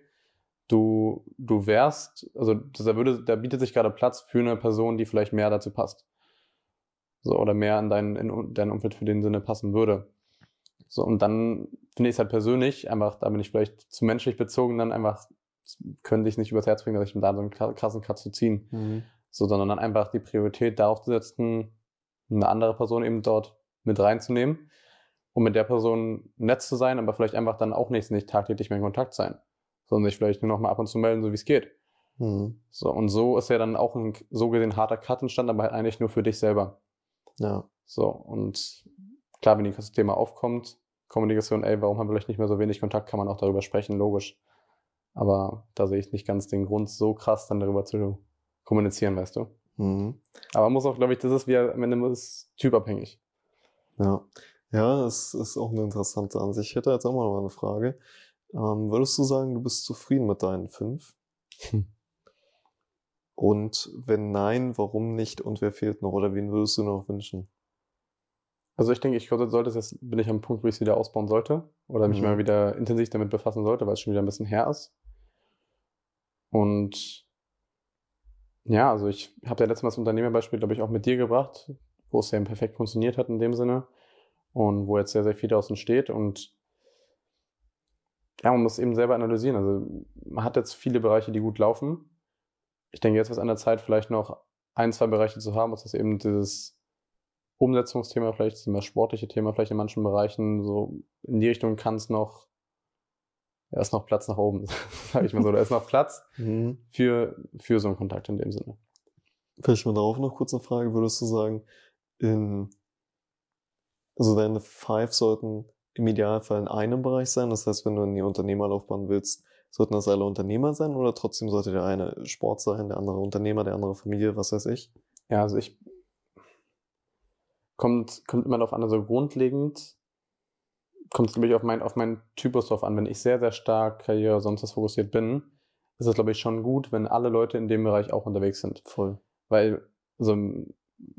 du, du wärst, also da würde, da bietet sich gerade Platz für eine Person, die vielleicht mehr dazu passt. So, oder mehr in dein, in dein Umfeld für den Sinne passen würde. So, und dann finde ich es halt persönlich, einfach, da bin ich vielleicht zu menschlich bezogen, dann einfach könnte ich nicht übers Herz bringen, dass ich da so einen krassen Cut zu ziehen. Mhm. So, sondern dann einfach die Priorität darauf zu setzen, eine andere Person eben dort mit reinzunehmen, um mit der Person nett zu sein, aber vielleicht einfach dann auch nicht, nicht tagtäglich mehr in Kontakt sein, sondern sich vielleicht nur noch mal ab und zu melden, so wie es geht. Mhm. So, und so ist ja dann auch ein so gesehen harter Cut entstanden, aber halt eigentlich nur für dich selber. Ja. So, und klar, wenn das Thema aufkommt, Kommunikation, ey, warum haben wir vielleicht nicht mehr so wenig Kontakt, kann man auch darüber sprechen, logisch. Aber da sehe ich nicht ganz den Grund, so krass dann darüber zu kommunizieren, weißt du. Mhm. Aber man muss auch, glaube ich, das ist wie am Ende ist typabhängig. Ja. Ja, es ist auch eine interessante Ansicht. Ich hätte jetzt auch mal eine Frage. Ähm, würdest du sagen, du bist zufrieden mit deinen fünf? Hm. Und wenn nein, warum nicht und wer fehlt noch oder wen würdest du noch wünschen? Also ich denke, ich sollte jetzt, bin ich am Punkt, wo ich es wieder ausbauen sollte oder mich mhm. mal wieder intensiv damit befassen sollte, weil es schon wieder ein bisschen her ist. Und ja, also ich habe ja letztes Mal das Unternehmerbeispiel, glaube ich, auch mit dir gebracht, wo es ja perfekt funktioniert hat in dem Sinne und wo jetzt sehr, sehr viel daraus entsteht und ja, man muss eben selber analysieren. Also man hat jetzt viele Bereiche, die gut laufen. Ich denke, jetzt ist es an der Zeit, vielleicht noch ein, zwei Bereiche zu haben, was ist eben dieses Umsetzungsthema, vielleicht das mehr sportliche Thema, vielleicht in manchen Bereichen so in die Richtung kann es noch da ist noch Platz nach oben, *laughs* sage ich mal so. Da ist noch Platz mhm. für, für so einen Kontakt in dem Sinne. Vielleicht mal darauf noch kurz eine Frage. Würdest du sagen, in, also deine Five sollten im Idealfall in einem Bereich sein? Das heißt, wenn du in die Unternehmerlaufbahn willst, sollten das alle Unternehmer sein oder trotzdem sollte der eine Sport sein, der andere Unternehmer, der andere Familie, was weiß ich? Ja, also ich kommt, kommt immer darauf an, also grundlegend kommt es, glaube ich, auf, mein, auf meinen Typus drauf an. Wenn ich sehr, sehr stark Karriere, sonst was fokussiert bin, ist es, glaube ich, schon gut, wenn alle Leute in dem Bereich auch unterwegs sind. Voll. Weil, also,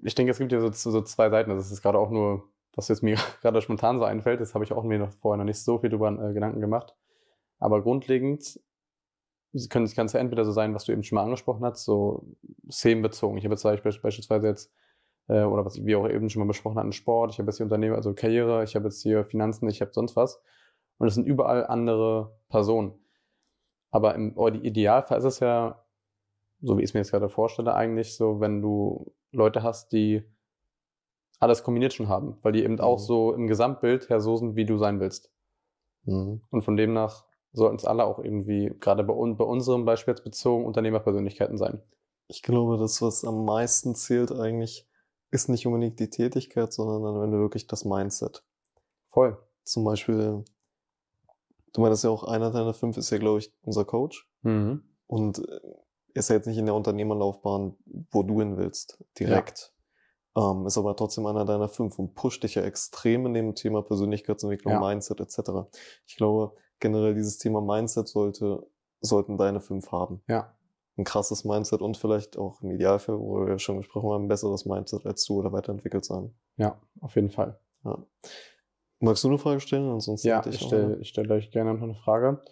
ich denke, es gibt ja so, so zwei Seiten. Das ist gerade auch nur, was jetzt mir *laughs* gerade spontan so einfällt. Das habe ich auch mir noch vorher noch nicht so viel drüber äh, Gedanken gemacht. Aber grundlegend kann es ja entweder so sein, was du eben schon mal angesprochen hast, so themenbezogen. Ich habe jetzt beispielsweise jetzt äh, oder was wir auch eben schon mal besprochen hatten, Sport, ich habe jetzt hier Unternehmen, also Karriere, ich habe jetzt hier Finanzen, ich habe sonst was. Und es sind überall andere Personen. Aber im Idealfall ist es ja, so wie ich es mir jetzt gerade vorstelle, eigentlich so, wenn du Leute hast, die alles kombiniert schon haben, weil die eben mhm. auch so im Gesamtbild her so sind, wie du sein willst. Mhm. Und von demnach sollten es alle auch irgendwie, gerade bei, bei unserem Beispiel jetzt bezogen, Unternehmerpersönlichkeiten sein. Ich glaube, das, was am meisten zählt eigentlich, ist nicht unbedingt die Tätigkeit, sondern dann, wenn du wirklich das Mindset. Voll. Zum Beispiel, du meinst ja auch, einer deiner fünf ist ja, glaube ich, unser Coach. Mhm. Und äh, ist ja jetzt nicht in der Unternehmerlaufbahn, wo du hin willst, direkt. Ja. Ähm, ist aber trotzdem einer deiner fünf und pusht dich ja extrem in dem Thema Persönlichkeitsentwicklung, ja. Mindset etc. Ich glaube, generell dieses Thema Mindset sollte, sollten deine fünf haben. Ja. Ein krasses Mindset und vielleicht auch im Idealfall, wo wir ja schon gesprochen haben, ein besseres Mindset als du oder weiterentwickelt sein. Ja, auf jeden Fall. Ja. Magst du eine Frage stellen? Ansonsten ja, ich stelle stell euch gerne noch eine Frage.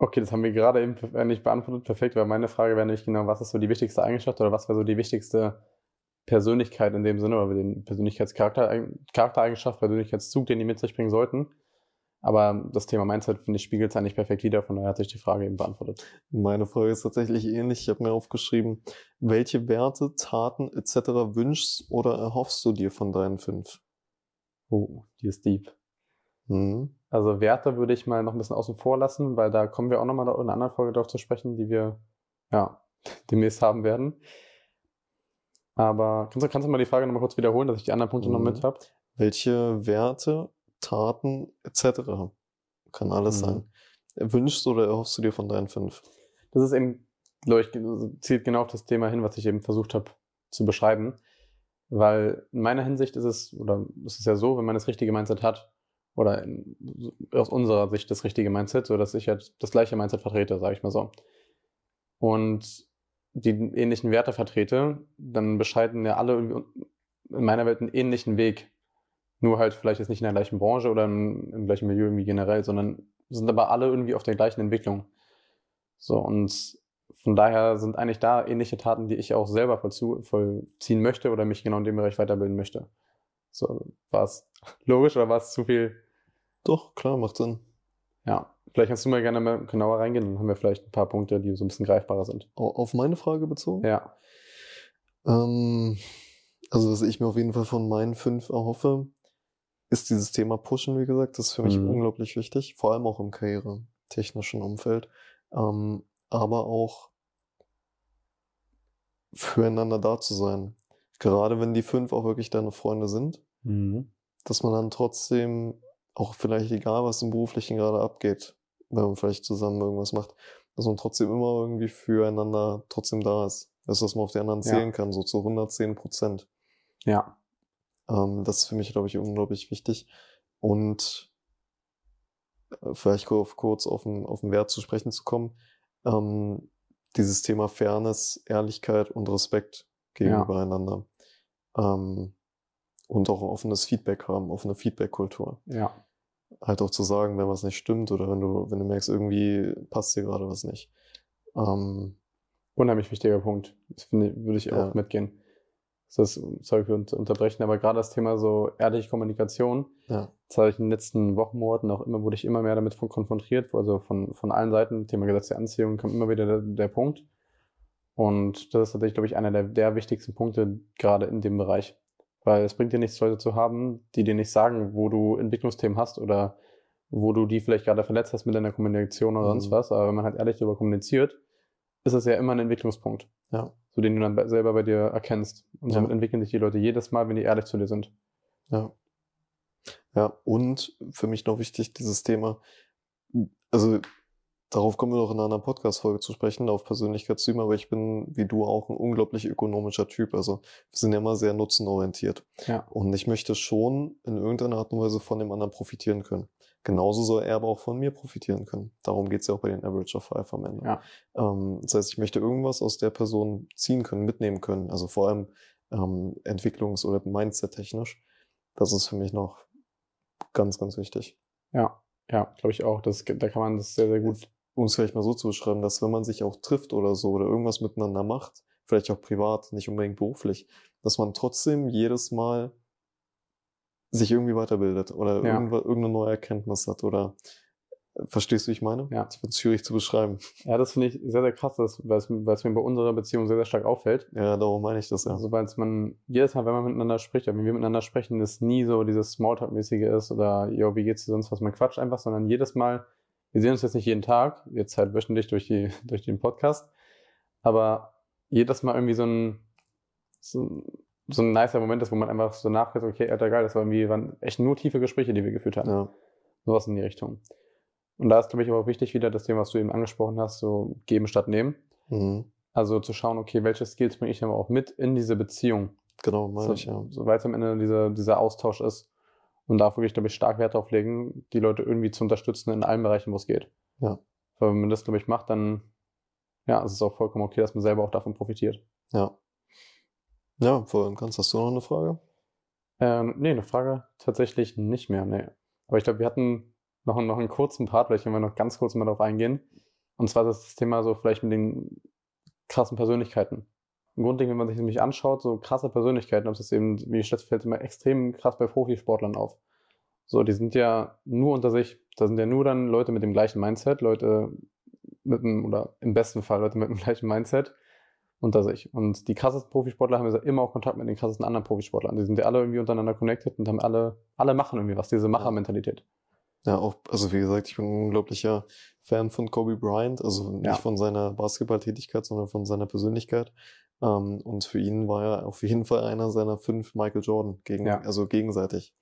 Okay, das haben wir gerade eben äh, nicht beantwortet. Perfekt, weil meine Frage wäre nämlich genau, was ist so die wichtigste Eigenschaft oder was wäre so die wichtigste Persönlichkeit in dem Sinne oder den Persönlichkeitscharakter, Charaktereigenschaft, Persönlichkeitszug, den die mit sich bringen sollten. Aber das Thema Mindset, finde ich, spiegelt es eigentlich perfekt wieder, von daher hat sich die Frage eben beantwortet. Meine Frage ist tatsächlich ähnlich. Ich habe mir aufgeschrieben, welche Werte, Taten etc. wünschst oder erhoffst du dir von deinen fünf? Oh, die ist deep. Mhm. Also Werte würde ich mal noch ein bisschen außen vor lassen, weil da kommen wir auch nochmal in einer anderen Folge darauf zu sprechen, die wir ja demnächst haben werden. Aber kannst du, kannst du mal die Frage nochmal kurz wiederholen, dass ich die anderen Punkte mhm. noch mit habe? Welche Werte, Taten etc. kann alles mhm. sein. Wünschst du oder erhoffst du dir von deinen fünf? Das ist eben, glaube ich, zielt genau auf das Thema hin, was ich eben versucht habe zu beschreiben. Weil in meiner Hinsicht ist es, oder ist es ja so, wenn man das richtige Mindset hat, oder in, aus unserer Sicht das richtige Mindset, so dass ich halt das gleiche Mindset vertrete, sage ich mal so. Und die ähnlichen Werte vertrete, dann bescheiden ja alle in meiner Welt einen ähnlichen Weg. Nur halt vielleicht jetzt nicht in der gleichen Branche oder im, im gleichen Milieu irgendwie generell, sondern sind aber alle irgendwie auf der gleichen Entwicklung. So, und von daher sind eigentlich da ähnliche Taten, die ich auch selber vollziehen möchte oder mich genau in dem Bereich weiterbilden möchte. So, war es logisch oder war es zu viel doch, klar, macht Sinn. Ja, vielleicht kannst du mal gerne mal genauer reingehen, dann haben wir vielleicht ein paar Punkte, die so ein bisschen greifbarer sind. Auf meine Frage bezogen? Ja. Ähm, also, was ich mir auf jeden Fall von meinen fünf erhoffe, ist dieses Thema Pushen, wie gesagt. Das ist für mich mhm. unglaublich wichtig, vor allem auch im karrieretechnischen Umfeld. Ähm, aber auch füreinander da zu sein. Gerade wenn die fünf auch wirklich deine Freunde sind, mhm. dass man dann trotzdem auch vielleicht egal, was im Beruflichen gerade abgeht, wenn man vielleicht zusammen irgendwas macht, dass man trotzdem immer irgendwie füreinander trotzdem da ist. Also, dass man auf die anderen zählen ja. kann, so zu 110 Prozent. Ja. Ähm, das ist für mich, glaube ich, unglaublich wichtig. Und äh, vielleicht kurz, auf den, auf den Wert zu sprechen zu kommen. Ähm, dieses Thema Fairness, Ehrlichkeit und Respekt gegenüber ja. einander. Ähm, und auch offenes Feedback haben, offene Feedback-Kultur. Ja halt auch zu sagen, wenn was nicht stimmt oder wenn du, wenn du merkst, irgendwie passt dir gerade was nicht. Ähm, Unheimlich wichtiger Punkt. Das finde, würde ich auch ja. mitgehen. Das ist, sorry für unterbrechen, aber gerade das Thema so ehrliche Kommunikation, ja. das habe ich in den letzten Wochen, Monaten auch immer, wurde ich immer mehr damit konfrontiert, also von, von allen Seiten, Thema Gesetz der Anziehung kam immer wieder der, der Punkt. Und das ist tatsächlich, glaube ich, einer der, der wichtigsten Punkte gerade in dem Bereich. Weil es bringt dir nichts, Leute zu haben, die dir nicht sagen, wo du Entwicklungsthemen hast oder wo du die vielleicht gerade verletzt hast mit deiner Kommunikation oder mhm. sonst was. Aber wenn man halt ehrlich darüber kommuniziert, ist es ja immer ein Entwicklungspunkt. Ja. So den du dann selber bei dir erkennst. Und somit ja. entwickeln sich die Leute jedes Mal, wenn die ehrlich zu dir sind. Ja. Ja, und für mich noch wichtig, dieses Thema, also Darauf kommen wir noch in einer Podcast-Folge zu sprechen, auf Persönlichkeitstypen, aber ich bin, wie du auch, ein unglaublich ökonomischer Typ. Also wir sind ja immer sehr nutzenorientiert. Ja. Und ich möchte schon in irgendeiner Art und Weise von dem anderen profitieren können. Genauso soll er aber auch von mir profitieren können. Darum geht es ja auch bei den Average of Five am Ende. Ja. Ähm, das heißt, ich möchte irgendwas aus der Person ziehen können, mitnehmen können. Also vor allem ähm, entwicklungs- oder Mindset-technisch. Das ist für mich noch ganz, ganz wichtig. Ja, ja, glaube ich auch. Das, da kann man das sehr, sehr gut um es vielleicht mal so zu beschreiben, dass wenn man sich auch trifft oder so oder irgendwas miteinander macht, vielleicht auch privat, nicht unbedingt beruflich, dass man trotzdem jedes Mal sich irgendwie weiterbildet oder ja. irgendeine neue Erkenntnis hat oder Verstehst du, wie ich meine? Ja. Das wird schwierig zu beschreiben. Ja, das finde ich sehr, sehr krass, weil es, es mir bei unserer Beziehung sehr, sehr stark auffällt. Ja, darum meine ich das, ja. Also, weil man jedes Mal, wenn man miteinander spricht, wenn wir miteinander sprechen, es nie so dieses Smalltalk-mäßige ist oder, yo, wie geht's dir sonst was, man quatscht einfach, sondern jedes Mal wir sehen uns jetzt nicht jeden Tag, jetzt halt wöchentlich durch, die, *laughs* durch den Podcast, aber jedes Mal irgendwie so ein, so, so ein nicer Moment ist, wo man einfach so nachdenkt, okay, alter geil, das waren irgendwie waren echt nur tiefe Gespräche, die wir geführt haben. Ja. Sowas in die Richtung. Und da ist, glaube ich, aber auch wichtig wieder das Thema, was du eben angesprochen hast, so geben statt nehmen. Mhm. Also zu schauen, okay, welche Skills bringe ich aber auch mit in diese Beziehung. Genau, meine so, ich, ja. Soweit am Ende dieser, dieser Austausch ist. Und da wirklich, glaube ich, stark Wert darauf legen, die Leute irgendwie zu unterstützen in allen Bereichen, wo es geht. Ja. Weil wenn man das, glaube ich, macht, dann ja, es ist auch vollkommen okay, dass man selber auch davon profitiert. Ja. Ja, voll ganz. Hast du noch eine Frage? Äh, nee, eine Frage tatsächlich nicht mehr, nee. Aber ich glaube, wir hatten noch, noch einen kurzen Part, vielleicht können wir noch ganz kurz mal darauf eingehen. Und zwar das Thema so vielleicht mit den krassen Persönlichkeiten. Im Grunde, wenn man sich nämlich anschaut, so krasse Persönlichkeiten, ob es eben, wie ich fällt immer extrem krass bei Profisportlern auf. So, die sind ja nur unter sich. Da sind ja nur dann Leute mit dem gleichen Mindset, Leute mit einem, oder im besten Fall Leute mit dem *laughs* gleichen Mindset unter sich. Und die krassesten Profisportler haben ja immer auch Kontakt mit den krassesten anderen Profisportlern. Die sind ja alle irgendwie untereinander connected und haben alle, alle machen irgendwie was, diese Machermentalität. Ja, auch, also wie gesagt, ich bin ein unglaublicher Fan von Kobe Bryant, also nicht ja. von seiner Basketballtätigkeit, sondern von seiner Persönlichkeit. Ähm, und für ihn war er auf jeden Fall einer seiner fünf Michael Jordan, gegen, ja. also gegenseitig.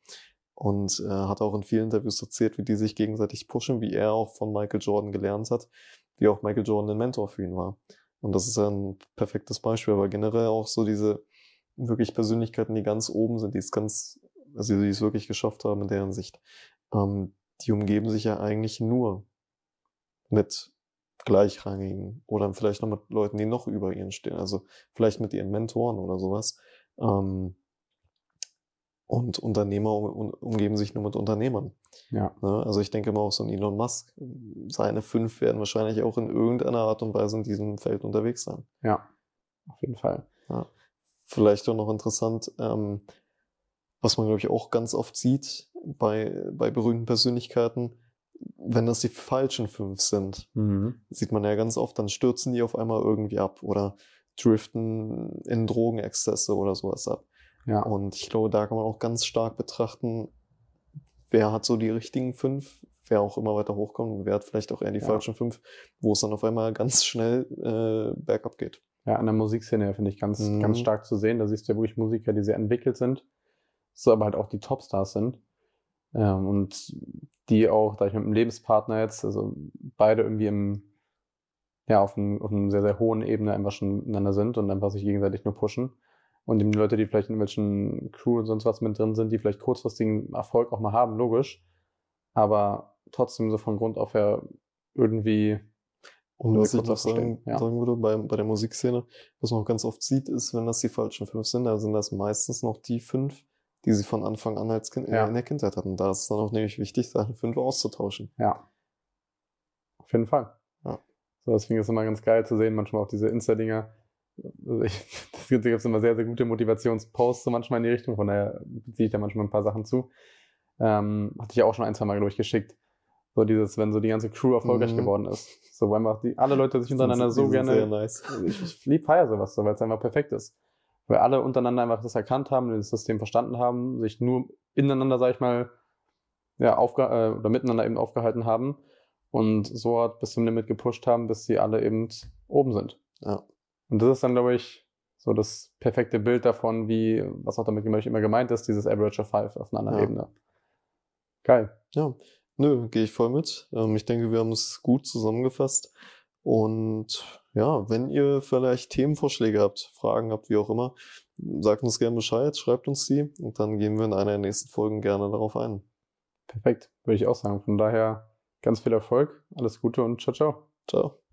Und äh, hat auch in vielen Interviews erzählt, wie die sich gegenseitig pushen, wie er auch von Michael Jordan gelernt hat, wie auch Michael Jordan ein Mentor für ihn war. Und das ist ein perfektes Beispiel, aber generell auch so diese wirklich Persönlichkeiten, die ganz oben sind, die es ganz, also die es wirklich geschafft haben in deren Sicht, ähm, die umgeben sich ja eigentlich nur mit Gleichrangigen oder vielleicht noch mit Leuten, die noch über ihnen stehen, also vielleicht mit ihren Mentoren oder sowas. Ähm, und Unternehmer um, umgeben sich nur mit Unternehmern. Ja. Ne? Also ich denke mal auch so ein Elon Musk, seine fünf werden wahrscheinlich auch in irgendeiner Art und Weise in diesem Feld unterwegs sein. Ja, auf jeden Fall. Ja. Vielleicht auch noch interessant, ähm, was man glaube ich auch ganz oft sieht bei, bei berühmten Persönlichkeiten, wenn das die falschen fünf sind, mhm. sieht man ja ganz oft, dann stürzen die auf einmal irgendwie ab oder driften in Drogenexzesse oder sowas ab. Ja. Und ich glaube, da kann man auch ganz stark betrachten, wer hat so die richtigen fünf, wer auch immer weiter hochkommt und wer hat vielleicht auch eher die ja. falschen fünf, wo es dann auf einmal ganz schnell äh, bergab geht. Ja, an der Musikszene finde ich ganz, mhm. ganz stark zu sehen. Da siehst du ja wirklich Musiker, die sehr entwickelt sind, so aber halt auch die Topstars sind. Ähm, und die auch, da ich mit einem Lebenspartner jetzt, also beide irgendwie im, ja, auf einem, auf einem sehr, sehr hohen Ebene einfach schon miteinander sind und einfach sich gegenseitig nur pushen. Und die Leute, die vielleicht in welchen Crew und sonst was mit drin sind, die vielleicht kurzfristigen Erfolg auch mal haben, logisch. Aber trotzdem so von Grund auf her irgendwie. Und was ich noch sagen, ja. sagen würde, bei, bei der Musikszene, was man auch ganz oft sieht, ist, wenn das die falschen fünf sind, dann sind das meistens noch die fünf, die sie von Anfang an als kind, ja. in der Kindheit hatten. Da ist es dann auch nämlich wichtig, seine fünf auszutauschen. Ja. Auf jeden Fall. Ja. So, deswegen ist es immer ganz geil zu sehen, manchmal auch diese Insta-Dinger, also ich, *laughs* das gibt es immer sehr, sehr gute Motivationsposts so manchmal in die Richtung, von daher ziehe ich da manchmal ein paar Sachen zu. Ähm, hatte ich auch schon ein, zwei Mal, glaube ich, geschickt. So dieses, wenn so die ganze Crew erfolgreich mhm. geworden ist. So, weil einfach die, alle Leute sich untereinander so gerne. Sehr nice. Ich, *laughs* ich lieb feier sowas, so, weil es einfach perfekt ist. Weil alle untereinander einfach das erkannt haben, das System verstanden haben, sich nur ineinander, sag ich mal, ja, aufge äh, oder miteinander eben aufgehalten haben und so hat bis zum Limit gepusht haben, bis sie alle eben oben sind. Ja. Und das ist dann, glaube ich, so das perfekte Bild davon, wie, was auch damit immer gemeint ist, dieses Average of Five auf einer anderen ja. Ebene. Geil. Ja, nö, gehe ich voll mit. Ähm, ich denke, wir haben es gut zusammengefasst. Und ja, wenn ihr vielleicht Themenvorschläge habt, Fragen habt, wie auch immer, sagt uns gerne Bescheid, schreibt uns die und dann gehen wir in einer der nächsten Folgen gerne darauf ein. Perfekt, würde ich auch sagen. Von daher ganz viel Erfolg, alles Gute und ciao, ciao. Ciao.